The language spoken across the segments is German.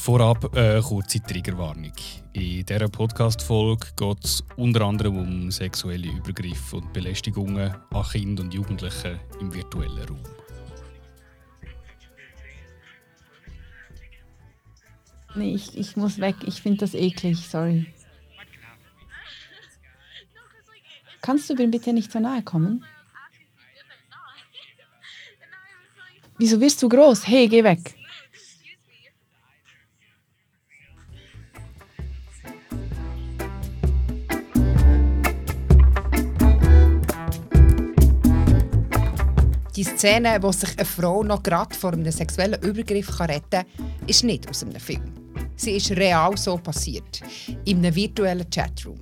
Vorab eine kurze Triggerwarnung. In dieser Podcast-Folge geht es unter anderem um sexuelle Übergriffe und Belästigungen an Kindern und Jugendlichen im virtuellen Raum. Nee, ich, ich muss weg. Ich finde das eklig. Sorry. Kannst du mir bitte nicht so nahe kommen? Wieso wirst du groß? Hey, geh weg. Szene, wo sich eine Frau noch gerade vor einem sexuellen Übergriff retten kann, ist nicht aus einem Film. Sie ist real so passiert. In einem virtuellen Chatroom.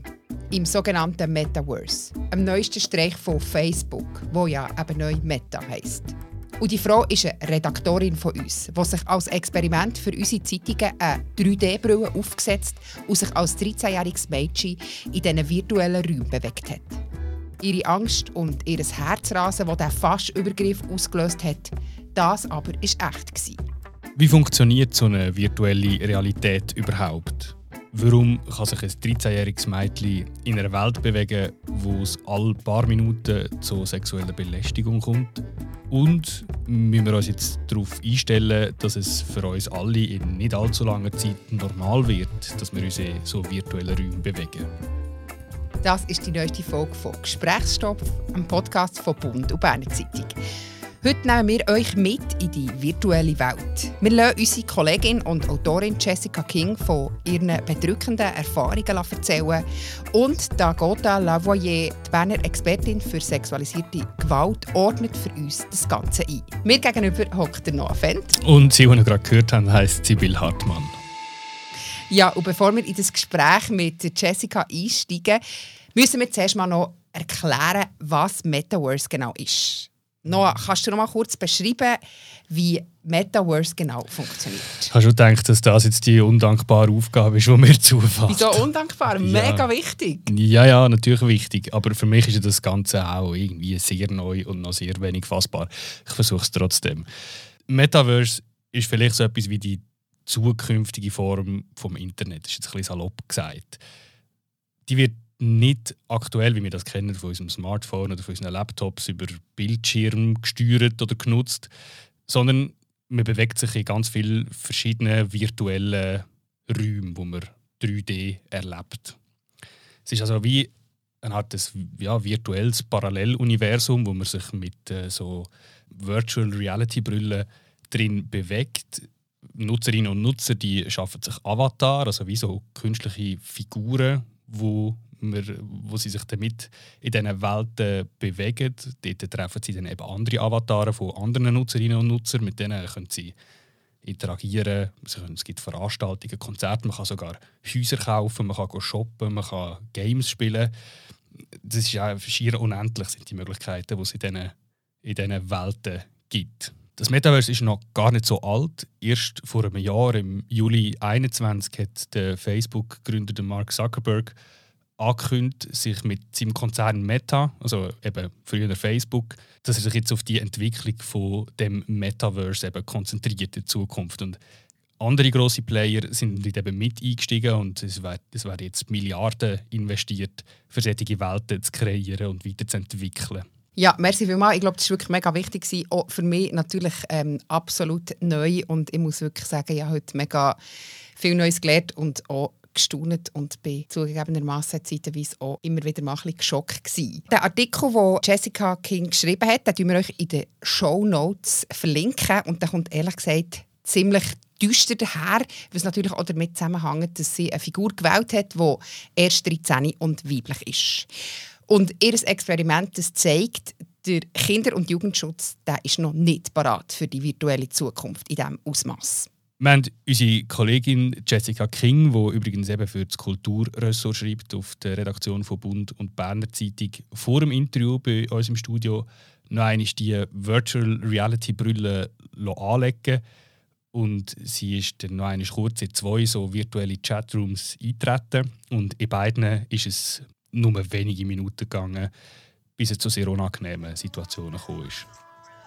Im sogenannten Metaverse. Am neuesten Streich von Facebook, wo ja eben neu Meta heisst. Und die Frau ist eine Redaktorin von uns, die sich als Experiment für unsere Zeitungen eine 3D-Brille aufgesetzt und sich als 13-jähriges Mädchen in diesen virtuellen Räumen bewegt hat ihre Angst und ihr Herzrasen, das der fast Übergriff ausgelöst hat, das aber ist echt. Wie funktioniert so eine virtuelle Realität überhaupt? Warum kann sich ein 13-jähriges Mädchen in einer Welt bewegen, wo es alle paar Minuten zu sexueller Belästigung kommt? Und müssen wir uns jetzt darauf einstellen, dass es für uns alle in nicht allzu langer Zeit normal wird, dass wir uns in so virtuellen Räumen bewegen? Das ist die neueste Folge von Gesprächsstopp, einem Podcast von Bund und Berner Zeitung. Heute nehmen wir euch mit in die virtuelle Welt. Wir lassen unsere Kollegin und Autorin Jessica King von ihren bedrückenden Erfahrungen erzählen und Dagota Lavoyer, die Berner Expertin für sexualisierte Gewalt, ordnet für uns das Ganze ein. Mir gegenüber hockt der Noah Fendt. Und sie, die ihr gerade gehört haben, heisst Sibyl Hartmann. Ja, und bevor wir in das Gespräch mit Jessica einsteigen, müssen wir zuerst mal noch erklären, was Metaverse genau ist. Noah, kannst du noch mal kurz beschreiben, wie Metaverse genau funktioniert? Hast du gedacht, dass das jetzt die undankbare Aufgabe ist, die mir zufällt? Wieso undankbar? Mega ja. wichtig. Ja, ja, natürlich wichtig. Aber für mich ist das Ganze auch irgendwie sehr neu und noch sehr wenig fassbar. Ich versuche es trotzdem. Metaverse ist vielleicht so etwas wie die zukünftige Form vom Internet. Das ist jetzt ein bisschen salopp gesagt. Die wird nicht aktuell, wie wir das kennen, von unserem Smartphone oder von unseren Laptops über Bildschirm gesteuert oder genutzt, sondern man bewegt sich in ganz vielen verschiedenen virtuellen Räumen, wo man 3D erlebt. Es ist also wie eine Art des, ja, virtuelles Paralleluniversum, wo man sich mit äh, so Virtual Reality Brillen drin bewegt Nutzerinnen und Nutzer die schaffen sich Avatar, also wie so künstliche Figuren, wo, wir, wo sie sich damit in diesen Welten bewegen. Dort treffen sie dann eben andere Avatare von anderen Nutzerinnen und Nutzern, mit denen können sie interagieren. Es gibt Veranstaltungen, Konzerte, man kann sogar Häuser kaufen, man kann shoppen, man kann Games spielen. Das ist ja schier unendlich sind die Möglichkeiten, die es in diesen, in diesen Welten gibt. Das Metaverse ist noch gar nicht so alt. Erst vor einem Jahr, im Juli 2021, hat der Facebook-Gründer Mark Zuckerberg angekündigt, sich mit seinem Konzern Meta, also eben früher Facebook, dass er sich jetzt auf die Entwicklung von dem Metaverse eben konzentriert in Zukunft. Und andere große Player sind eben mit eingestiegen und es werden werd jetzt Milliarden investiert, für solche Welten zu kreieren und weiterzuentwickeln. Ja, merci vielmals. Ich glaube, das war wirklich mega wichtig. Auch für mich natürlich ähm, absolut neu. Und ich muss wirklich sagen, ich habe heute mega viel Neues gelernt und auch gestaunt und bin zugegebenermaßen zeitweise auch immer wieder mal ein geschockt gewesen. Der Artikel, den Jessica King geschrieben hat, den wir euch in den Show Notes verlinken und der kommt ehrlich gesagt ziemlich düster daher, was natürlich auch damit zusammenhängt, dass sie eine Figur gewählt hat, die erst 13 und weiblich ist. Und ihr Experiment das zeigt, der Kinder- und Jugendschutz der ist noch nicht parat für die virtuelle Zukunft in diesem Ausmaß. Wir haben unsere Kollegin Jessica King, die übrigens eben für das Kulturressort schreibt, auf der Redaktion von Bund und Berner Zeitung, vor dem Interview bei uns im Studio noch einmal die Virtual Reality Brille anlegen und sie ist dann noch einmal kurz in zwei so virtuelle Chatrooms eintreten und in beiden ist es nur wenige Minuten gegangen, bis es zu sehr unangenehmen Situationen kam.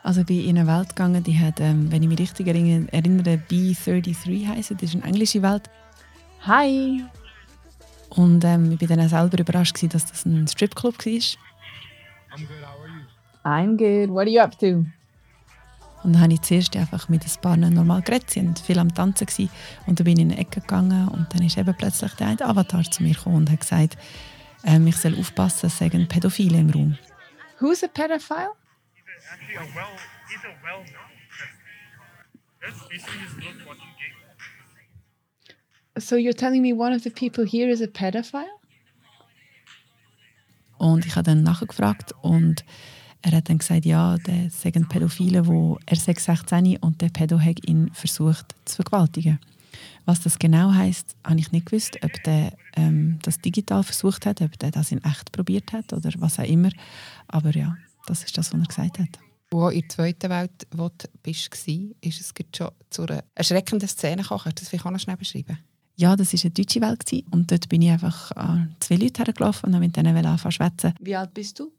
Also bin in eine Welt gegangen, die hat, ähm, wenn ich mich richtig erinnere, B33 heißen. Das ist eine englische Welt. Hi! Und ähm, ich war dann auch selber überrascht, gewesen, dass das ein Stripclub war. I'm good, how are you? I'm good, what are you up to? Und dann habe ich zuerst einfach mit ein paar normal geredet. Sie waren viel am Tanzen. Gewesen. Und dann bin ich in eine Ecke gegangen und dann ist eben plötzlich der eine Avatar zu mir gekommen und hat gesagt, ähm, ich soll aufpassen, es seien Pädophile im Raum. Who's a pedophile? So you're telling me one of the people here is a pedophile? Und ich habe dann nachgefragt und er hat dann gesagt, ja, der seien Pädophile, wo er sei 16 und der Pädo hat ihn versucht zu vergewaltigen. Was das genau heißt, habe ich nicht gewusst, ob der ähm, das digital versucht hat, ob der das in echt probiert hat oder was auch immer. Aber ja, das ist das, was er gesagt hat. Wo in der zweiten Welt wo du bist, war, ist es schon zu einer erschreckenden Szene gekommen. Kannst du das vielleicht auch noch schnell beschreiben? Ja, das war eine deutsche Welt und dort bin ich einfach an zwei Leute hergelaufen und habe mit denen anfangen zu schwätzen. Wie alt bist du?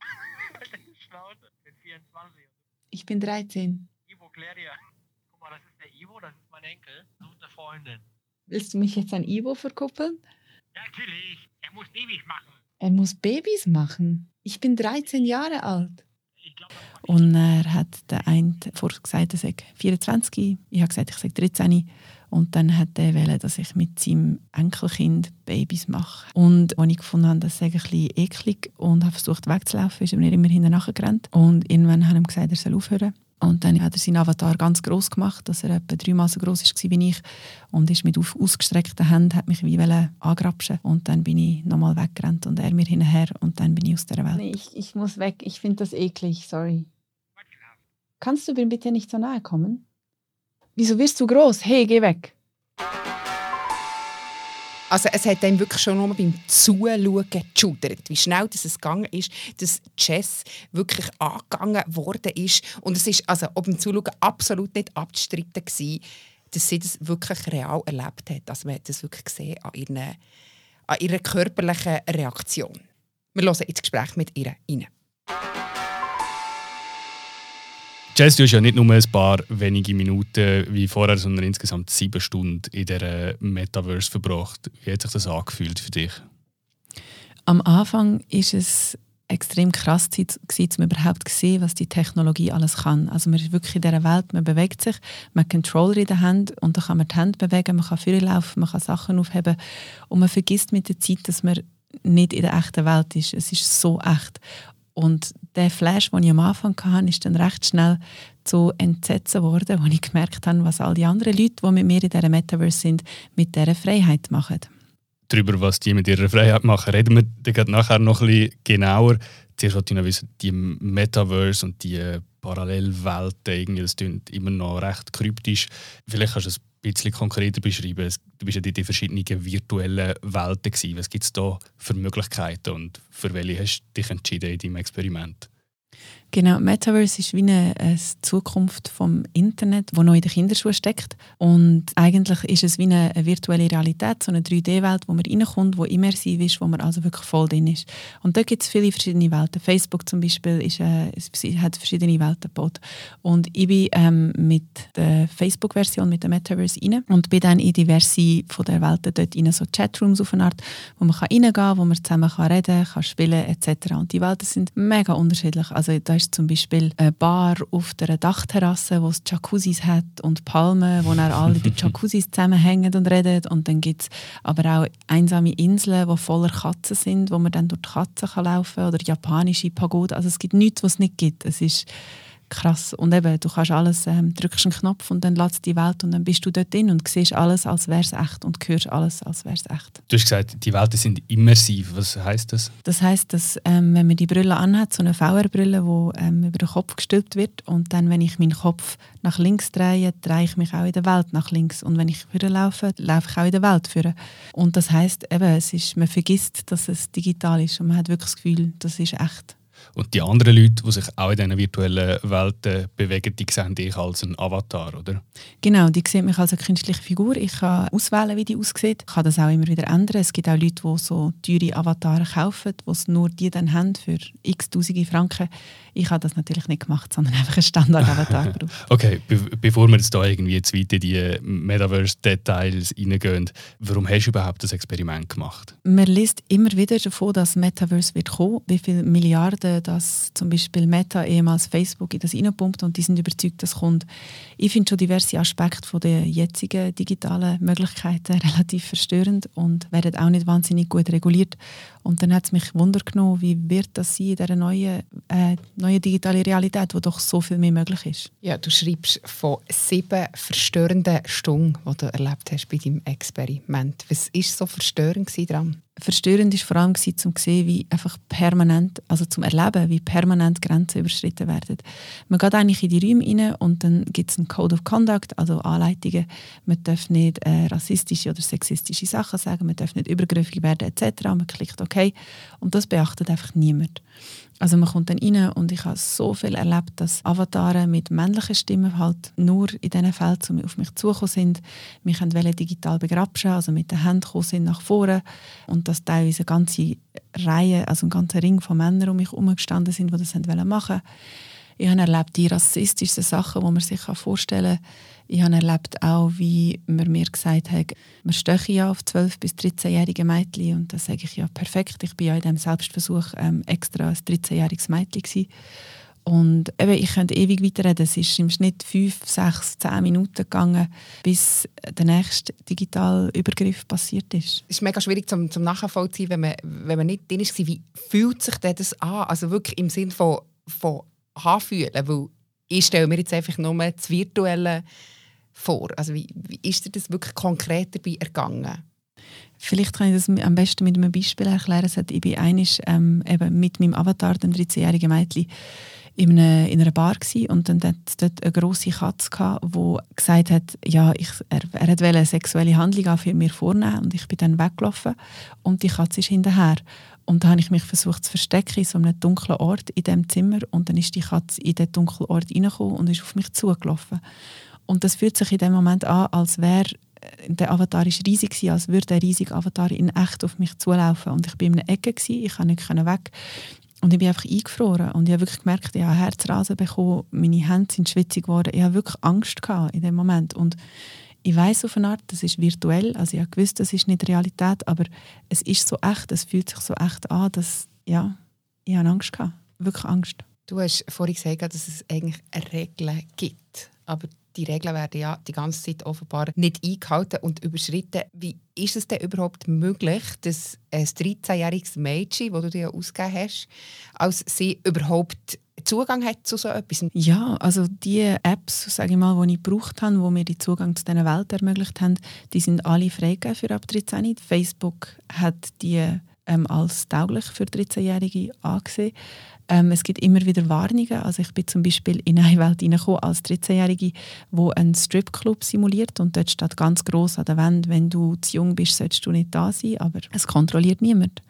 Ich bin 13. Ivo, dir. Guck mal, das ist der Ivo, das ist mein Enkel. Freundin. Willst du mich jetzt an Ivo verkuppeln? Natürlich. Er muss Babys machen. Er muss Babys machen? Ich bin 13 Jahre alt. Und er hat der eine vorher gesagt, er sei 24. Ich habe gesagt, ich sei 13. Und dann hat er wollen, dass ich mit seinem Enkelkind Babys mache. Und als ich gefunden habe, das sei ein bisschen eklig und habe versucht wegzulaufen, ist er mir immer hinterher gerannt. Und irgendwann haben ihm gesagt, er soll aufhören. Und dann hat er seinen Avatar ganz groß gemacht, dass er etwa dreimal so groß war wie ich. Und ist mit ausgestreckten Händen hat mich wie angrapschen Und dann bin ich nochmal weggerannt und er mir hinterher und dann bin ich aus der Welt. Nee, ich, ich muss weg. Ich finde das eklig. Sorry. Kannst du mir bitte nicht so nahe kommen? Wieso wirst du groß? Hey, geh weg. Also es hat dann wirklich schon nur beim Zuschauen geschudert, wie schnell das es gegangen ist, dass Jess wirklich angegangen worden ist. Und es ist also ob beim Zuschauen absolut nicht abzustreiten gewesen, dass sie das wirklich real erlebt hat. Also man hat das wirklich gesehen an ihrer, an ihrer körperlichen Reaktion. Wir hören ins Gespräch mit ihr rein. Du hast ja nicht nur ein paar wenige Minuten wie vorher, sondern insgesamt sieben Stunden in der Metaverse verbracht. Wie hat sich das angefühlt für dich? Am Anfang ist es extrem krass gewesen, um überhaupt zu sehen, was die Technologie alles kann. Also man ist wirklich in dieser Welt, man bewegt sich, man hat Controller in der Hand und dann kann man die Hände bewegen, man kann laufen, man kann Sachen aufheben und man vergisst mit der Zeit, dass man nicht in der echten Welt ist. Es ist so echt. Und der Flash, den ich am Anfang hatte, ist dann recht schnell zu Entsetzen geworden, als ich gemerkt habe, was all die anderen Leute, die mit mir in dieser Metaverse sind, mit dieser Freiheit machen. Darüber, was die mit ihrer Freiheit machen, reden wir dann nachher noch bisschen genauer. Zuerst wollte ich noch wissen, die Metaverse und die Parallelwelten, das klingt immer noch recht kryptisch. Vielleicht kannst du bisschen konkreter beschreiben. Du bist ja in den verschiedenen virtuellen Welten. Gewesen. Was gibt es da für Möglichkeiten und für welche hast du dich entschieden in deinem Experiment? Genau, Metaverse ist wie eine, eine, Zukunft vom Internet, wo noch in den Kinderschuhen steckt. Und eigentlich ist es wie eine, eine virtuelle Realität, so eine 3D-Welt, wo man reinkommt, wo immersiv ist, wo man also wirklich voll drin ist. Und da gibt es viele verschiedene Welten. Facebook zum Beispiel ist, äh, hat verschiedene Welten gebaut. Und ich bin ähm, mit der Facebook-Version, mit der Metaverse rein und bin dann in diverse von der Welten dort rein, so Chatrooms auf eine Art, wo man reingehen kann, wo man zusammen kann reden kann, spielen etc. Und die Welten sind mega unterschiedlich. Also da ist zum Beispiel eine Bar auf der Dachterrasse, wo es Jacuzzis hat und Palmen, wo dann alle die Jacuzzis zusammenhängen und reden. Und dann gibt es aber auch einsame Inseln, die voller Katzen sind, wo man dann durch die Katzen kann laufen kann oder japanische Pagode. Also es gibt nichts, was es nicht gibt. Es ist krass. Und eben, du kannst alles, ähm, drückst einen Knopf und dann lässt die Welt und dann bist du dort drin und siehst alles, als wäre es echt und hörst alles, als wäre es echt. Du hast gesagt, die Welten sind immersiv. Was heißt das? Das heißt, dass ähm, wenn man die Brille anhat, so eine VR-Brille, die ähm, über den Kopf gestülpt wird und dann, wenn ich meinen Kopf nach links drehe, drehe ich mich auch in der Welt nach links und wenn ich laufe, laufe ich auch in der Welt führen. Und das heißt eben, es ist, man vergisst, dass es digital ist und man hat wirklich das Gefühl, das ist echt. Und die anderen Leute, die sich auch in diesen virtuellen Welten bewegen, die sehen dich als ein Avatar, oder? Genau, die sehen mich als eine künstliche Figur. Ich kann auswählen, wie die aussieht. Ich kann das auch immer wieder ändern. Es gibt auch Leute, die so teure Avatare kaufen, die es nur die dann haben für x Tausende Franken. Ich habe das natürlich nicht gemacht, sondern einfach einen Standard-Avatar gebraucht. okay, be bevor wir jetzt da irgendwie jetzt weiter in die Metaverse-Details reingehen, warum hast du überhaupt das Experiment gemacht? Man liest immer wieder davon, dass Metaverse wird kommen, wie viele Milliarden das zum Beispiel Meta, ehemals Facebook, in das reinpumpt und die sind überzeugt, dass kommt. Ich finde schon diverse Aspekte von der jetzigen digitalen Möglichkeiten relativ verstörend und werden auch nicht wahnsinnig gut reguliert. Und dann hat es mich Wunder genommen, wie wird das sein in dieser neuen, äh, neuen digitalen Realität, wo doch so viel mehr möglich ist. Ja, du schreibst von sieben verstörenden Stunden, die du erlebt hast bei deinem Experiment. Was war so verstörend daran? Verstörend war vor allem, um zu sehen, wie einfach permanent, also zum Erleben, wie permanent Grenzen überschritten werden. Man geht eigentlich in die Räume rein und dann gibt es einen Code of Conduct, also Anleitungen. Man darf nicht äh, rassistische oder sexistische Sachen sagen, man darf nicht übergriffig werden etc. Man klickt OK und das beachtet einfach niemand. Also man kommt dann rein und ich habe so viel erlebt, dass Avatare mit männlichen Stimmen halt nur in diesen Fällen auf mich zugekommen sind. Mich wollen digital begrapschen, also mit den Händen gekommen sind nach vorne und dass teilweise eine ganze Reihe, also ein ganzer Ring von Männern um mich herum gestanden sind, die das machen wollten. Ich habe erlebt die rassistischsten Sachen, die man sich vorstellen kann. Ich habe erlebt auch, wie man mir gesagt hat, man steche ja auf 12- bis 13-jährige Mädchen. Und da sage ich, ja, perfekt. Ich war ja in diesem Selbstversuch ähm, extra ein 13-jähriges Mädchen. Gewesen. Und eben, ich könnte ewig weiterreden. Es ist im Schnitt 5, 6, 10 Minuten gegangen, bis der nächste digitale Übergriff passiert ist. Es ist mega schwierig zum, zum Nachvollziehen, wenn man, wenn man nicht drin ist. Wie fühlt sich das an? Also wirklich im Sinne von, von anfühlen, weil ich stelle mir jetzt einfach nur das Virtuelle vor. Also wie, wie ist dir das wirklich konkret dabei ergangen? Vielleicht kann ich das am besten mit einem Beispiel erklären. Ich bin einig ähm, eben mit meinem Avatar, dem 13-jährigen Mädchen, in einer, in einer Bar gewesen, und dann hat dort eine grosse Katze gehabt, die gesagt hat, ja, ich, er, er wollte eine sexuelle Handlung für mir vornehmen und ich bin dann weggelaufen und die Katze ist hinterher. Und dann habe ich mich versucht zu verstecken in so einem dunklen Ort in diesem Zimmer und dann ist die Katze in diesen dunklen Ort reingekommen und ist auf mich zugelaufen. Und das fühlt sich in dem Moment an, als wäre äh, der Avatar ist riesig gewesen, als würde der riesige Avatar in echt auf mich zulaufen. Und ich war in einer Ecke, gewesen, ich konnte nicht weg. Und ich bin einfach eingefroren. Und ich habe wirklich gemerkt, ich habe Herzrasen bekommen, meine Hände sind schwitzig geworden. Ich habe wirklich Angst gehabt in dem Moment. Und ich weiß auf eine Art, das ist virtuell, also ich gewusst, das ist nicht Realität, aber es ist so echt, es fühlt sich so echt an, dass, ja, ich habe Angst gehabt, wirklich Angst. Du hast vorhin gesagt, dass es eigentlich Regeln gibt, aber die Regeln werden ja die ganze Zeit offenbar nicht eingehalten und überschritten. Wie ist es denn überhaupt möglich, dass ein 13-jähriges Mädchen, das du dir ausgegeben hast, als sie überhaupt Zugang hat zu so etwas? Ja, also die Apps, sage ich mal, die ich gebraucht habe, die mir den Zugang zu dieser Welt ermöglicht haben, die sind alle freigegeben für ab 13. Facebook hat die ähm, als tauglich für 13-Jährige angesehen. Ähm, es gibt immer wieder Warnungen. Also ich bin zum Beispiel in eine Welt als 13-Jährige, wo ein Stripclub simuliert und dort steht ganz groß an der Wand, wenn du zu jung bist, solltest du nicht da sein, aber es kontrolliert niemand.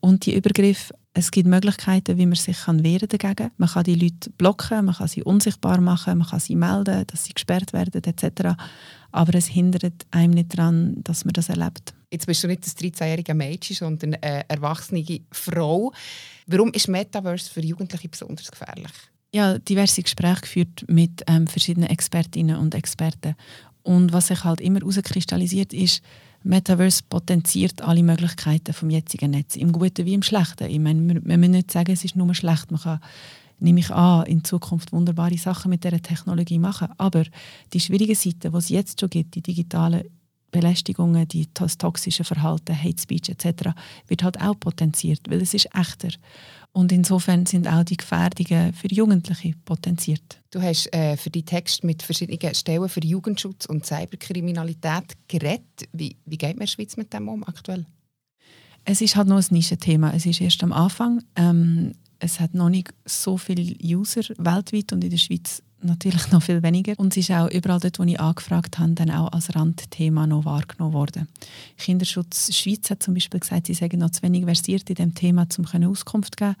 Und die Übergriffe, es gibt Möglichkeiten, wie man sich kann wehren dagegen. Man kann die Leute blocken, man kann sie unsichtbar machen, man kann sie melden, dass sie gesperrt werden etc. Aber es hindert einem nicht daran, dass man das erlebt. Jetzt bist du nicht ein 13-jähriger Mädchen, sondern eine erwachsene Frau. Warum ist Metaverse für Jugendliche besonders gefährlich? Ja, diverse Gespräche geführt mit ähm, verschiedenen Expertinnen und Experten. Und was sich halt immer herauskristallisiert ist, Metaverse potenziert alle Möglichkeiten vom jetzigen Netz, im Guten wie im Schlechten. Ich meine, wir, wir müssen nicht sagen, es ist nur schlecht. Man kann, nehme ich an, in Zukunft wunderbare Sachen mit dieser Technologie machen. Aber die schwierigen Seiten, die es jetzt schon gibt, die digitalen Belästigungen, die, das toxische Verhalten, Hate Speech etc., wird halt auch potenziert, weil es ist echter. Und insofern sind auch die Gefährdungen für Jugendliche potenziert. Du hast äh, für die Text mit verschiedenen Stellen für Jugendschutz und Cyberkriminalität geredet. Wie, wie geht man in der Schweiz mit dem um aktuell? Es ist halt noch ein Nischenthema. Es ist erst am Anfang. Ähm, es hat noch nicht so viele User weltweit und in der Schweiz natürlich noch viel weniger. Und es ist auch überall dort, wo ich angefragt habe, dann auch als Randthema noch wahrgenommen worden. Kinderschutz Schweiz hat zum Beispiel gesagt, sie seien noch zu wenig versiert in diesem Thema, um Auskunft zu geben.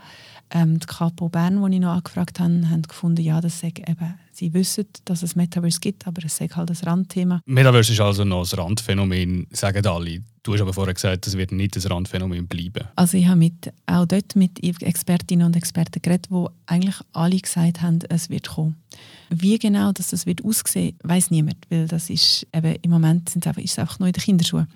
Ähm, die Capo Bern, die ich noch angefragt habe, haben gefunden, ja, das sei eben, sie wissen, dass es Metaverse gibt, aber es sei halt ein Randthema. Metaverse ist also noch ein Randphänomen, sagen alle. Du hast aber vorher gesagt, es wird nicht ein Randphänomen bleiben. Also ich habe mit, auch dort mit Expertinnen und Experten geredet, die eigentlich alle gesagt haben, es wird kommen. Wie genau dass das wird aussehen, weiß niemand, weil das ist eben, im Moment sind es einfach, ist es einfach noch in den Kinderschuhen.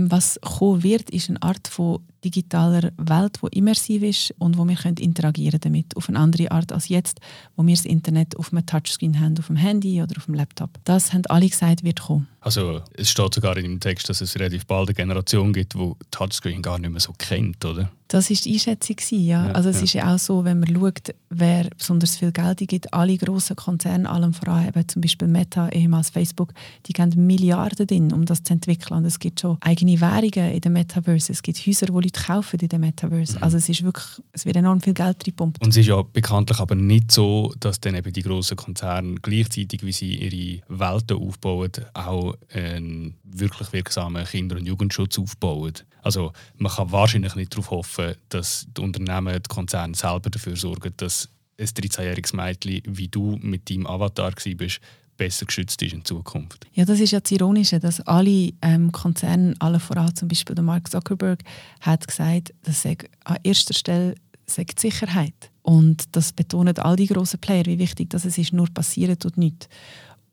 Was kommen wird, ist eine Art von digitaler Welt, die immersiv ist und wo wir können interagieren damit auf eine andere Art als jetzt, wo wir das Internet auf einem Touchscreen haben, auf dem Handy oder auf dem Laptop. Das haben alle gesagt, wird kommen. Also es steht sogar in dem Text, dass es relativ bald eine Generation gibt, die Touchscreen gar nicht mehr so kennt, oder? Das ist die Einschätzung, ja. ja also es ja. ist ja auch so, wenn man schaut, wer besonders viel Geld gibt, alle grossen Konzerne, allem voran eben zum Beispiel Meta, ehemals Facebook, die geben Milliarden drin, um das zu entwickeln. Und es gibt schon eigene Währungen in der Metaverse, es gibt Häuser, wo Leute kaufen in dem Metaverse. Mhm. Also es ist wirklich, es wird enorm viel Geld reingepumpt. Und es ist ja bekanntlich aber nicht so, dass dann eben die grossen Konzerne gleichzeitig, wie sie ihre Welten aufbauen, auch einen wirklich wirksamen Kinder- und Jugendschutz aufbauen. Also man kann wahrscheinlich nicht darauf hoffen, dass die Unternehmen, die Konzerne selber dafür sorgen, dass ein 13-jähriges Mädchen wie du mit deinem Avatar warst, besser geschützt ist in Zukunft. Ja, das ist ja das Ironische, dass alle ähm, Konzerne, alle voran zum Beispiel der Mark Zuckerberg, hat gesagt, dass an erster Stelle die Sicherheit. Und das betonen all die grossen Player, wie wichtig das ist, nur passieren tut nichts.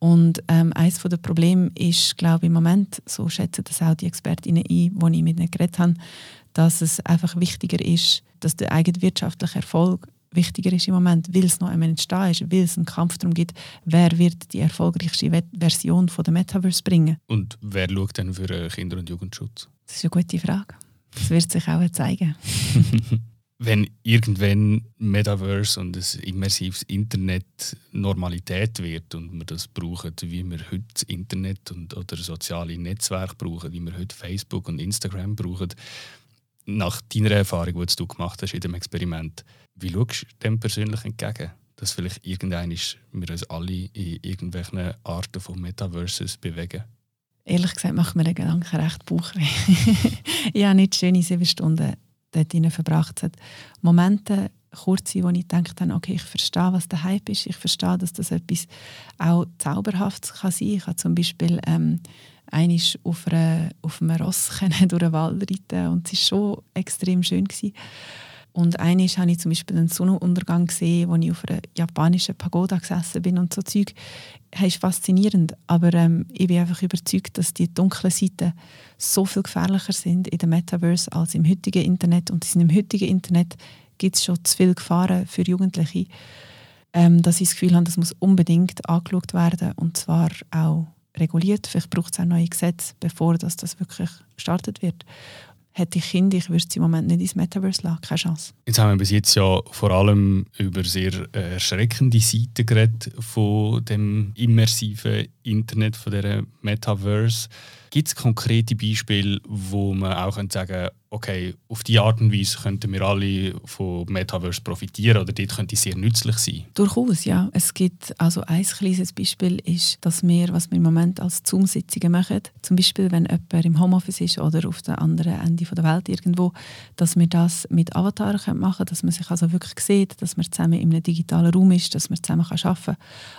Und ähm, eines der Probleme ist, glaube ich, im Moment, so schätzen das auch die Expertinnen ein, die ich mit ihnen geredet habe, dass es einfach wichtiger ist, dass der eigene wirtschaftliche Erfolg wichtiger ist im Moment, weil es noch einmal entstehen ist, weil es einen Kampf darum gibt, wer wird die erfolgreichste Version von der Metaverse bringen. Und wer schaut denn für Kinder- und Jugendschutz? Das ist eine gute Frage. Das wird sich auch zeigen. Wenn irgendwann Metaverse und ein immersives Internet Normalität wird und wir das brauchen, wie wir heute das Internet und, oder soziale Netzwerke brauchen, wie wir heute Facebook und Instagram brauchen, nach deiner Erfahrung, die du gemacht hast in dem Experiment, wie schaust du dem persönlich entgegen? Dass vielleicht irgendwann wir uns alle in irgendwelchen Arten von Metaverses bewegen? Ehrlich gesagt macht mir der Gedanke recht Bauchweh. ich habe nicht schöne sieben Stunden dort verbracht. Es hat Momente, kurze, wo ich denke, okay, ich verstehe, was der Hype ist. Ich verstehe, dass das etwas auch Zauberhaftes kann sein kann. Ich habe zum Beispiel ähm, einmal auf, einer, auf einem Ross durch den Wald reiten und es war schon extrem schön. Gewesen. Und einmal habe ich zum Beispiel einen Sonnenuntergang gesehen, wo ich auf einer japanischen Pagoda gesessen bin und so Zeug. Das ist faszinierend, aber ähm, ich bin einfach überzeugt, dass die dunklen Seiten so viel gefährlicher sind in der Metaverse als im heutigen Internet. Und dem heutigen Internet gibt es schon zu viele Gefahren für Jugendliche, ähm, dass ich das Gefühl habe, das muss unbedingt angeschaut werden und zwar auch reguliert. Vielleicht braucht es auch neue Gesetze, bevor das, das wirklich gestartet wird hätte ich Kinder, ich würde sie im Moment nicht ins Metaverse lassen. Keine Chance. Jetzt haben wir bis jetzt ja vor allem über sehr äh, erschreckende Seiten geredet von dem immersiven Internet, von der Metaverse. Gibt es konkrete Beispiele, wo man auch sagen könnte, okay, auf diese Art und Weise könnten wir alle von Metaverse profitieren oder dort könnte es sehr nützlich sein? Durchaus, ja. Es gibt also ein kleines Beispiel ist, dass wir, was wir im Moment als Zoom-Sitzungen machen, zum Beispiel, wenn jemand im Homeoffice ist oder auf dem anderen Ende der Welt irgendwo, dass wir das mit Avataren machen können, dass man sich also wirklich sieht, dass man zusammen in einem digitalen Raum ist, dass man zusammen arbeiten kann.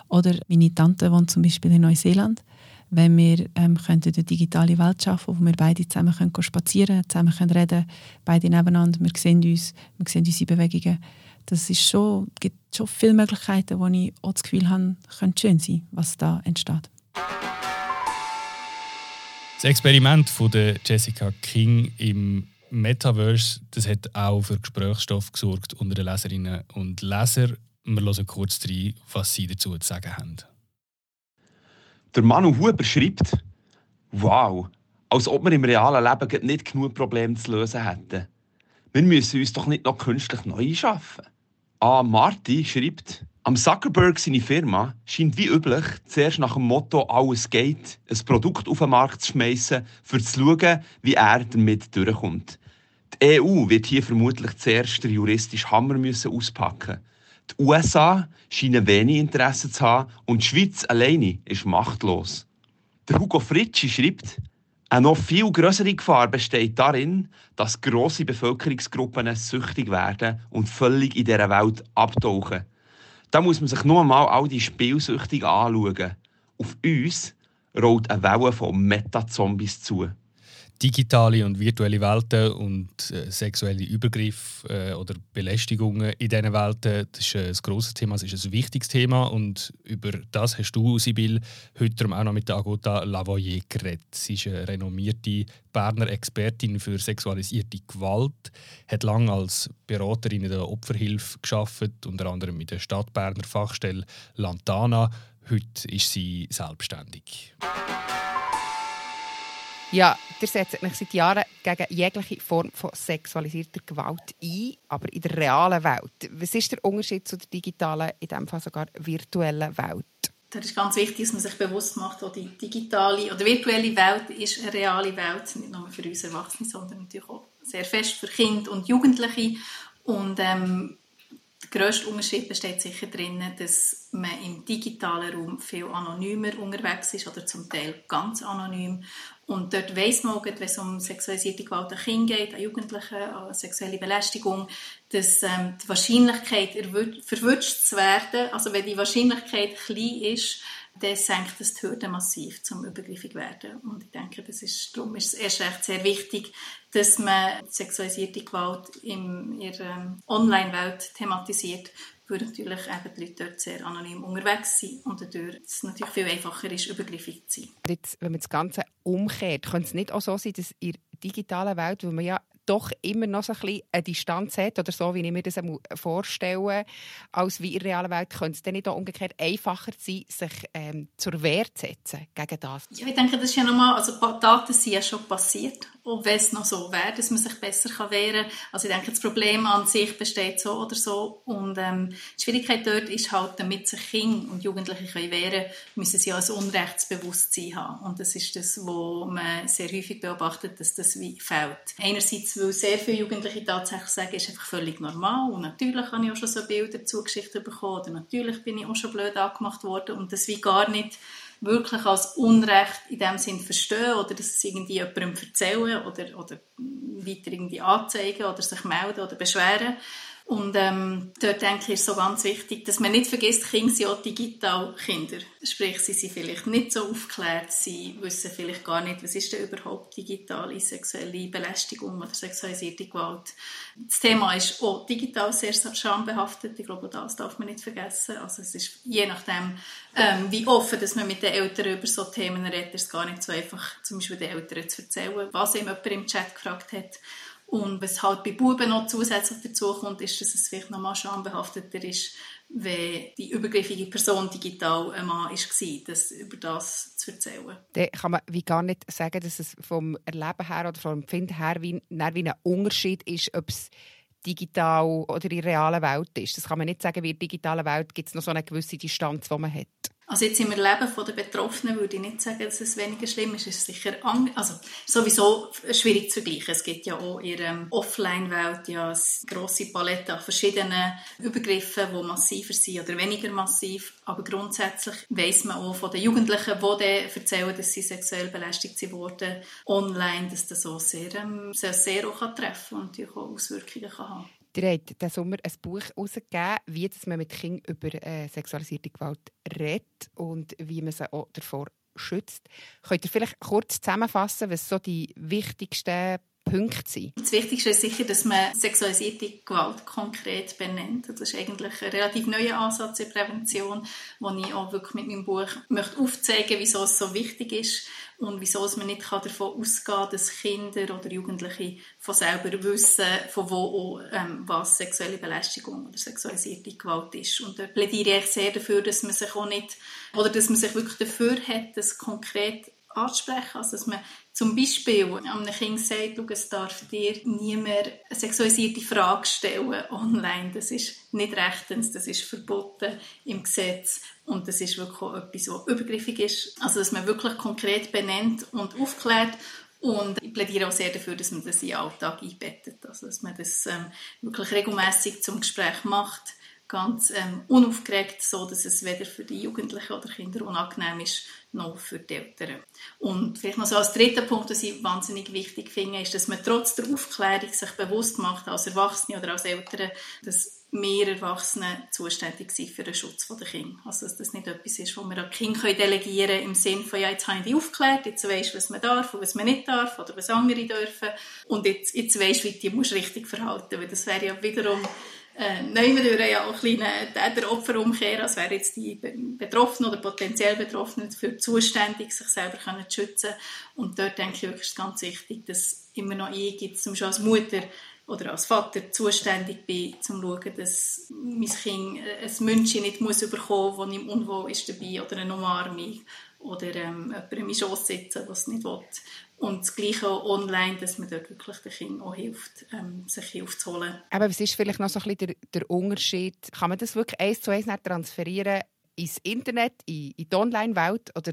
Oder meine Tante wohnt zum Beispiel in Neuseeland wenn wir ähm, könnten eine digitale Welt schaffen wo wir beide zusammen können spazieren können, zusammen können reden beide nebeneinander, wir sehen uns, wir sehen unsere Bewegungen. Das ist schon, gibt schon viele Möglichkeiten, wo ich auch das Gefühl habe, könnte schön sein, was da entsteht. Das Experiment von der Jessica King im Metaverse das hat auch für Gesprächsstoff gesorgt unter den Leserinnen und Lesern. Wir hören kurz rein, was sie dazu zu sagen haben. Der Manu Huber schreibt, wow, als ob wir im realen Leben nicht genug Probleme zu lösen hätten. Wir müssen uns doch nicht noch künstlich neu schaffen. Ah, Marty schreibt, am Zuckerberg seine Firma scheint wie üblich zuerst nach dem Motto «Alles geht» ein Produkt auf den Markt zu schmeißen, um zu schauen, wie er damit durchkommt. Die EU wird hier vermutlich zuerst den juristischen Hammer müssen auspacken Die USA scheinen wenig Interesse zu haben und die Schweiz alleine ist machtlos. Der Hugo Fritschi schreibt, eine noch viel größere Gefahr besteht darin, dass grosse Bevölkerungsgruppen süchtig werden und völlig in dieser Welt abtauchen. Da muss man sich nur mal all die Spielsüchtigen anschauen. Auf uns rollt eine Welle von Meta-Zombies zu digitale und virtuelle Welten und äh, sexuelle Übergriffe äh, oder Belästigungen in diesen Welten, das ist äh, ein grosses Thema, das ist ein wichtiges Thema und über das hast du, Sibyl, heute auch noch mit der Agota Lavoyer geredet. Sie ist eine renommierte Berner Expertin für sexualisierte Gewalt, hat lange als Beraterin in der Opferhilfe geschafft, unter anderem mit der Stadtberner Fachstelle Lantana. Heute ist sie selbstständig. Ja, ihr setzt euch seit Jahren gegen jegliche Form von sexualisierter Gewalt ein, aber in der realen Welt. Was ist der Unterschied zu der digitalen, in diesem Fall sogar virtuellen Welt? Das ist ganz wichtig, dass man sich bewusst macht, dass die digitale oder virtuelle Welt ist eine reale Welt, nicht nur für uns Erwachsene, sondern natürlich auch sehr fest für Kinder und Jugendliche. Und ähm, der grösste Unterschied besteht sicher darin, dass man im digitalen Raum viel anonymer unterwegs ist oder zum Teil ganz anonym. Und dort weiss man auch, wenn es um sexualisierte Gewalt an Kindern geht, an Jugendlichen, an sexuelle Belästigung, dass ähm, die Wahrscheinlichkeit, verwünscht zu werden, also wenn die Wahrscheinlichkeit klein ist, dann senkt das die Hürde massiv zum übergriffig werden. Und ich denke, das ist, darum ist es erst recht sehr wichtig, dass man sexualisierte Gewalt in ihrer Online-Welt thematisiert, weil natürlich eben die Leute dort sehr anonym unterwegs sind und dadurch es natürlich viel einfacher ist, übergriffig zu sein. Jetzt, wenn man das Ganze umkehrt, könnte es nicht auch so sein, dass in der digitalen Welt, wo man ja doch immer noch so ein bisschen eine Distanz hat oder so, wie ich mir das vorstelle, als wie in der realen Welt, könnte es dann nicht auch umgekehrt einfacher sein, sich ähm, zur Wehr zu setzen gegen das? Ja, ich denke, das ist ja nochmal, also Daten sind ja schon passiert und wenn es noch so wäre, dass man sich besser wehren kann. Also ich denke, das Problem an sich besteht so oder so und ähm, die Schwierigkeit dort ist halt, damit sich Kinder und Jugendliche können wehren können, müssen sie auch ein Unrechtsbewusstsein haben und das ist das, was man sehr häufig beobachtet, dass das wie fehlt. Einerseits weil sehr viele Jugendliche tatsächlich sagen, es ist einfach völlig normal und natürlich habe ich auch schon so Bilder zugeschickt bekommen oder natürlich bin ich auch schon blöd angemacht worden und das wie gar nicht wirklich als Unrecht in dem Sinn verstehen oder dass es irgendwie jemandem erzählen oder, oder weiter irgendwie anzeigen oder sich melden oder beschweren, und ähm, dort denke ich, ist so ganz wichtig, dass man nicht vergisst, Kinder sind auch digital Kinder. Sprich, sie sind vielleicht nicht so aufgeklärt, sie wissen vielleicht gar nicht, was ist denn überhaupt digitale sexuelle Belästigung oder sexualisierte Gewalt. Das Thema ist auch digital sehr schambehaftet. Ich glaube, das darf man nicht vergessen. Also es ist je nachdem, ähm, wie offen dass man mit den Eltern über so Themen redet, ist es gar nicht so einfach, zum Beispiel den Eltern zu erzählen, was ihm jemand im Chat gefragt hat. Und was halt bei Buben noch zusätzlich dazu kommt, ist, dass es vielleicht noch mal schambehafteter ist, wenn die übergriffige Person digital ein Mann war, das über das zu erzählen. Dann kann man wie gar nicht sagen, dass es vom Erleben her oder vom Empfinden her wie, wie ein Unterschied ist, ob es digital oder in der realen Welt ist. Das kann man nicht sagen, wie in der digitalen Welt gibt es noch so eine gewisse Distanz, die man hat. Also jetzt im Erleben der Betroffenen würde ich nicht sagen, dass es weniger schlimm ist. Es ist sicher also sowieso schwierig zu vergleichen. Es gibt ja auch in der Offline-Welt ja eine grosse Palette an verschiedenen Übergriffen, die massiver sind oder weniger massiv. Aber grundsätzlich weiss man auch von den Jugendlichen, die erzählen, dass sie sexuell belästigt wurden, online, dass das auch sehr, ähm, sehr, sehr auch treffen kann und auch Auswirkungen kann haben Ihr habt diesen Sommer ein Buch herausgegeben, wie man mit Kindern über äh, sexualisierte Gewalt redet und wie man sie auch davor schützt. Könnt ihr vielleicht kurz zusammenfassen, was so die wichtigsten Punkte sind? Das Wichtigste ist sicher, dass man sexualisierte Gewalt konkret benennt. Das ist eigentlich ein relativ neuer Ansatz in Prävention, wo ich auch wirklich mit meinem Buch möchte aufzeigen möchte, wieso es so wichtig ist und wieso man nicht davon ausgehen kann, dass Kinder oder Jugendliche von selber wissen, von wo auch, ähm, was sexuelle Belästigung oder sexualisierte Gewalt ist. Und da plädiere ich sehr dafür, dass man sich auch nicht, oder dass man sich wirklich dafür hat, das konkret ansprechen, also dass man zum Beispiel einem Kind sagt, es darf dir niemand eine sexualisierte Frage stellen online. Das ist nicht rechtens, das ist verboten im Gesetz. Und das ist wirklich auch etwas, was übergriffig ist. Also, dass man wirklich konkret benennt und aufklärt. Und ich plädiere auch sehr dafür, dass man das in den Alltag einbettet. Also, dass man das ähm, wirklich regelmäßig zum Gespräch macht ganz ähm, unaufgeregt, so dass es weder für die Jugendlichen oder Kinder unangenehm ist, noch für die Eltern. Und vielleicht noch so als dritter Punkt, was ich wahnsinnig wichtig finde, ist, dass man trotz der Aufklärung sich bewusst macht, als Erwachsene oder als Eltern, dass mehr Erwachsene zuständig sind für den Schutz der Kinder. Also dass das nicht etwas ist, wo wir an Kinder delegieren können, im Sinne von, ja, jetzt habe ich dich aufgeklärt, jetzt weisst du, was man darf und was man nicht darf oder was andere dürfen und jetzt, jetzt weisst du, wie du dich richtig verhalten musst. Weil das wäre ja wiederum äh, nehmen wir ja auch kleine Täter-Opfer-Umkehr, als wären jetzt die Betroffenen oder potenziell Betroffenen für zuständig, sich selber zu schützen. Und dort denke ich wirklich, ist ganz wichtig, dass immer noch ich gibt, zum Beispiel als Mutter oder als Vater zuständig bin, um zu schauen, dass mein Kind ein München nicht muss bekommen muss, das ihm unwohl ist dabei, oder eine Umarmung, oder ähm, jemand in meinem Schoss sitzen, was es nicht will. Und das Gleiche auch online, dass man dort wirklich den Kindern auch hilft, ähm, sich Hilfe zu holen. Aber was ist vielleicht noch so ein bisschen der, der Unterschied? Kann man das wirklich eins zu eins transferieren ins Internet, in, in die Online-Welt? Oder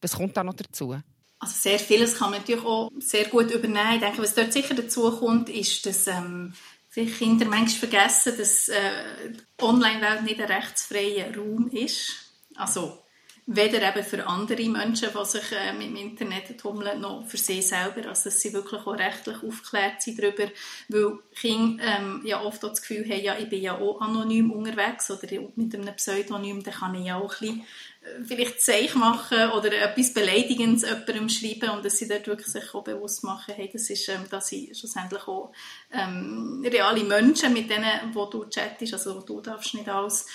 was kommt da noch dazu? Also sehr vieles kann man natürlich auch sehr gut übernehmen. Ich denke, was dort sicher dazu kommt, ist, dass ähm, viele Kinder manchmal vergessen, dass äh, die Online-Welt nicht ein rechtsfreier Raum ist. Also weder eben für andere Menschen, die sich äh, mit dem Internet tummeln, noch für sie selber. Also, dass sie wirklich auch rechtlich aufgeklärt sind darüber, weil Kinder ähm, ja oft auch das Gefühl haben, ja, ich bin ja auch anonym unterwegs oder mit einem Pseudonym, dann kann ich ja auch ein bisschen äh, vielleicht Zeichen machen oder etwas Beleidigendes jemandem schreiben und dass sie dort wirklich sich auch bewusst machen, hey, das ist, ähm, dass sie schlussendlich auch ähm, reale Menschen, mit denen, wo du chattest, also du darfst nicht alles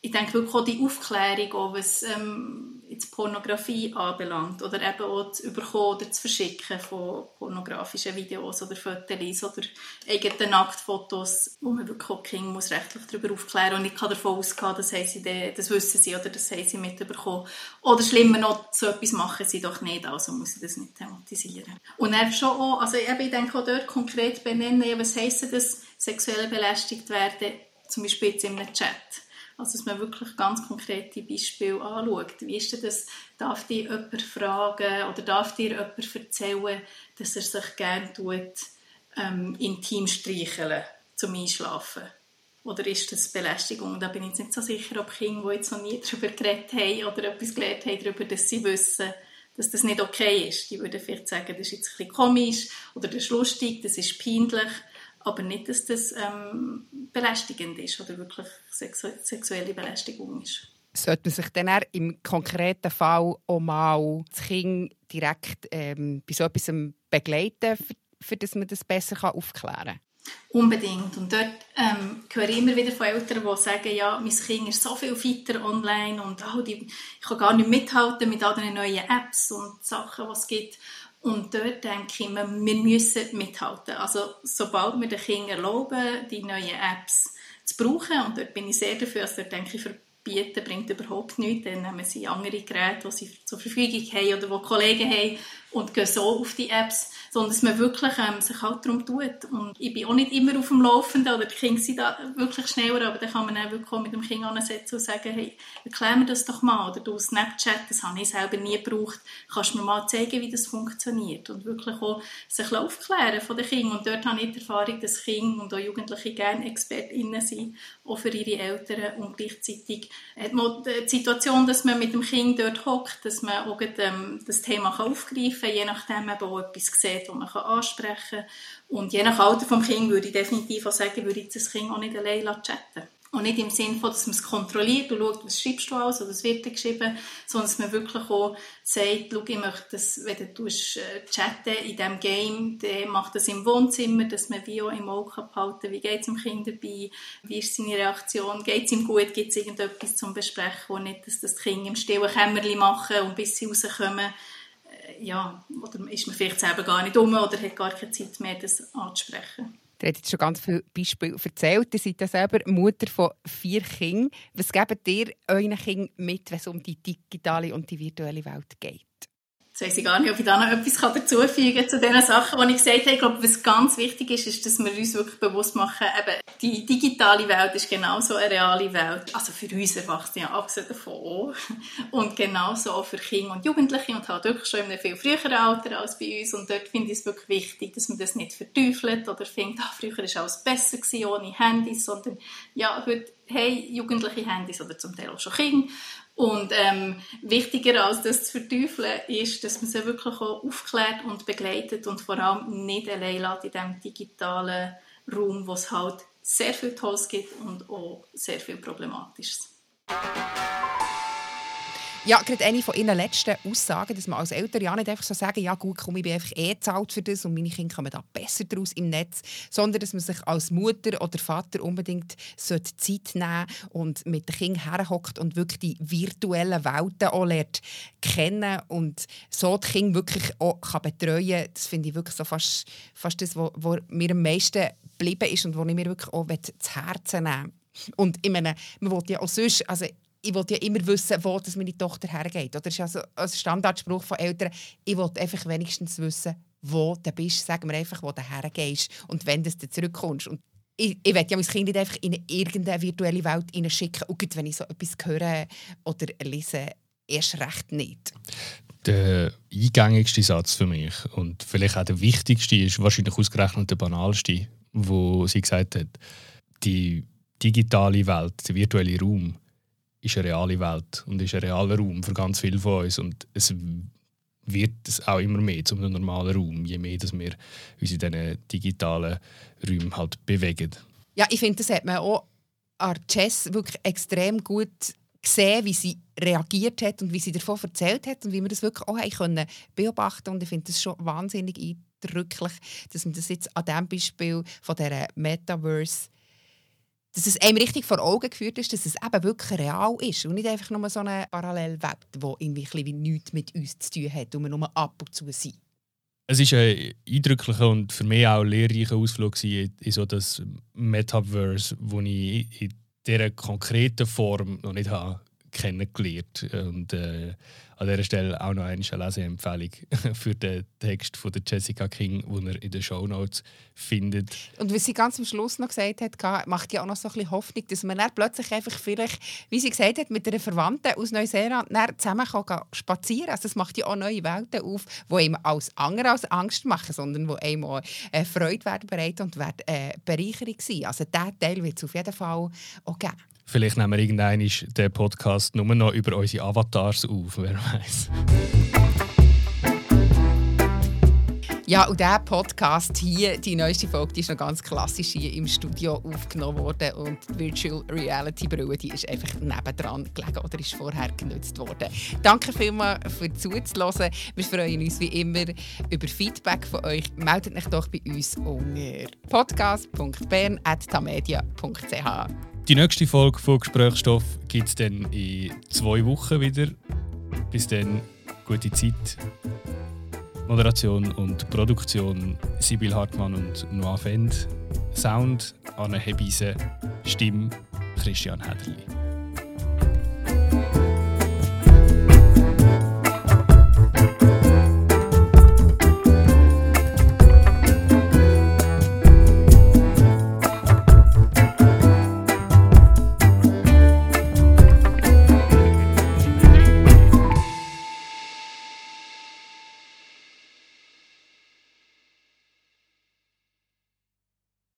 ich denke wirklich auch die Aufklärung, auch was ähm, jetzt Pornografie anbelangt oder eben auch zu überkommen oder zu verschicken von pornografischen Videos oder Fotos oder eigenen Nacktfotos, wo man wirklich auch Kinder muss rechtlich darüber aufklären und ich kann davon ausgehen, das, sie dann, das wissen sie oder das haben sie mitbekommen. Oder schlimmer noch, so etwas machen sie doch nicht, also muss ich das nicht thematisieren. Und dann schon auch, also ich denke auch dort konkret benennen, was heisst das, sexuell belästigt werden, zum Beispiel jetzt in einem Chat also, dass man wirklich ganz konkrete Beispiele anschaut. Wie ist denn das? Darf dir jemand fragen oder darf dir jemand erzählen, dass er sich gerne tut, ähm, intim streicheln zum Einschlafen? Oder ist das Belästigung? Da bin ich jetzt nicht so sicher, ob Kinder, die jetzt noch nie darüber geredet haben oder etwas gelernt haben darüber, dass sie wissen, dass das nicht okay ist. Die würden vielleicht sagen, das ist jetzt ein bisschen komisch oder das ist lustig, das ist peinlich aber nicht, dass das ähm, belästigend ist oder wirklich sexu sexuelle Belästigung ist. Sollte man sich dann im konkreten Fall auch mal das Kind direkt ähm, bei so etwas begleiten, für, für dass man das besser aufklären kann? Unbedingt. Und dort ähm, höre ich immer wieder von Eltern, die sagen, ja, mein Kind ist so viel weiter online und oh, die, ich kann gar nicht mithalten mit all den neuen Apps und Sachen, die es gibt. Und dort denke ich, wir müssen mithalten. Also, sobald wir den Kindern erlauben, die neuen Apps zu brauchen, und dort bin ich sehr dafür, also dort denke ich, verbieten bringt überhaupt nichts, dann nehmen sie andere Geräte, die sie zur Verfügung haben oder die Kollegen haben und gehen so auf die Apps sondern dass man wirklich ähm, sich halt darum tut. Und ich bin auch nicht immer auf dem Laufenden oder die Kinder sind da wirklich schneller, aber dann kann man dann wirklich auch mit dem Kind ansetzen und sagen, hey, erklär mir das doch mal. Oder du Snapchat, das habe ich selber nie gebraucht, kannst mir mal zeigen, wie das funktioniert. Und wirklich auch sich aufklären von den Kindern. Und dort habe ich die Erfahrung, dass Kinder und auch Jugendliche gerne ExpertInnen sind, auch für ihre Eltern. Und gleichzeitig hat man die Situation, dass man mit dem Kind dort hockt, dass man auch ähm, das Thema aufgreifen kann, je nachdem eben auch etwas sieht, die man ansprechen kann. Und je nach Alter des Kindes würde ich definitiv auch sagen, würde ich das Kind auch nicht allein chatten und nicht im Sinne dass man es kontrolliert und schaut, was schreibst du alles oder was wird dir geschrieben, sondern dass man wirklich auch sagt, schau, ich möchte, dass, wenn du äh, chatten in diesem Game, dann macht das im Wohnzimmer, dass man wie auch im Auge behalten wie geht es dem Kind dabei, wie ist seine Reaktion, geht es ihm gut, gibt es irgendetwas zum Besprechen, und nicht, dass das Kind im stillen Kämmerchen machen und bis sie rauskommen, ja, oder ist man vielleicht selber gar nicht um oder hat gar keine Zeit mehr, das anzusprechen. Ihr habt jetzt schon ganz viele Beispiele erzählt. Ihr seid ja selber Mutter von vier Kindern. Was gebt ihr euren Kindern mit, wenn es um die digitale und die virtuelle Welt geht? Jetzt weiss ich gar nicht, ob ich da noch etwas dazufügen kann zu den Sachen, die ich gesagt habe. Ich glaube, was ganz wichtig ist, ist, dass wir uns wirklich bewusst machen, eben, die digitale Welt ist genauso eine reale Welt. Also für uns Erwachsene, ja, abgesehen davon. Und genauso auch für Kinder und Jugendliche und halt wirklich schon in einem viel früheren Alter als bei uns. Und dort finde ich es wirklich wichtig, dass man das nicht verteufelt oder findet, ah, früher war alles besser ohne Handys, sondern ja, heute haben jugendliche Handys oder zum Teil auch schon Kinder. Und ähm, wichtiger als das zu verteufeln, ist, dass man sie wirklich auch aufklärt und begleitet und vor allem nicht allein lässt in diesem digitalen Raum, wo es halt sehr viel Tolles gibt und auch sehr viel Problematisches. Ja, gerade eine von Ihren letzten Aussagen, dass man als Eltern ja nicht einfach so sagen, ja gut, komm, ich bin einfach eh zahlt für das und meine Kinder kommen da besser draus im Netz, sondern dass man sich als Mutter oder Vater unbedingt Zeit nehmen und mit den Kindern herhockt und wirklich die virtuellen Welten auch lernt kennen und so die Kinder wirklich auch kann betreuen kann. Das finde ich wirklich so fast, fast das, was mir am meisten geblieben ist und wo ich mir wirklich auch zu Herzen nehmen Und ich meine, man will ja auch sonst, also ich will ja immer wissen, wo das meine Tochter hergeht. Oder ist also ein Standardspruch von Eltern, ich will einfach wenigstens wissen, wo du bist. Sag mir einfach, wo du hergehst und wenn du zurückkommst. Und ich, ich will ja mein Kind nicht einfach in irgendeine virtuelle Welt schicken. Und wenn ich so etwas höre oder lese, erst recht nicht. Der eingängigste Satz für mich und vielleicht auch der wichtigste ist wahrscheinlich ausgerechnet der banalste, wo sie gesagt hat, die digitale Welt, der virtuelle Raum, ist eine reale Welt und ist ein realer Raum für ganz viele von uns. Und es wird es auch immer mehr zum normalen Raum, je mehr dass wir uns in diesen digitalen Räumen halt bewegen. Ja, ich finde, das hat man auch an Jess wirklich extrem gut gesehen, wie sie reagiert hat und wie sie davon erzählt hat und wie wir das wirklich auch können beobachten Und ich finde das schon wahnsinnig eindrücklich, dass man das jetzt an diesem Beispiel von dieser Metaverse dass es einem richtig vor Augen geführt ist, dass es eben wirklich real ist und nicht einfach nur so eine Parallelwelt, die irgendwie wie nichts mit uns zu tun hat und wir nur ab und zu sind. Es war ein eindrücklicher und für mich auch lehrreicher Ausflug in so das Metaverse, das ich in dieser konkreten Form noch nicht habe kennengelernt und äh, an dieser Stelle auch noch eine Leseempfehlung für den Text von der Jessica King, den ihr in den Show Notes findet. Und was sie ganz am Schluss noch gesagt hat, macht ja auch noch so ein bisschen Hoffnung, dass man dann plötzlich einfach vielleicht, wie sie gesagt hat, mit einer Verwandten aus Neuseeland zusammen kann spazieren Also es macht ja auch neue Welten auf, die einem als andere als Angst machen, sondern die einem auch äh, Freude werden bereiten und werden äh, Bereicherung sein. Also diesen Teil wird es auf jeden Fall auch geben. Vielleicht nehmen wir irgendwann den Podcast nur noch über unsere Avatars auf, wer weiß. Ja, und dieser Podcast hier, die neueste Folge, die ist noch ganz klassisch hier im Studio aufgenommen worden und die Virtual Reality Brille, die ist einfach nebendran gelegen oder ist vorher genutzt worden. Danke vielmals für zuzuhören. Wir freuen uns wie immer über Feedback von euch. Meldet euch doch bei uns unter podcast.bern.tamedia.ch. Die nächste Folge von Gesprächsstoff gibt es dann in zwei Wochen wieder. Bis dann, gute Zeit. Moderation und Produktion Sibyl Hartmann und Noah Fend. Sound Anne Hebise. Stimme Christian Hedrli.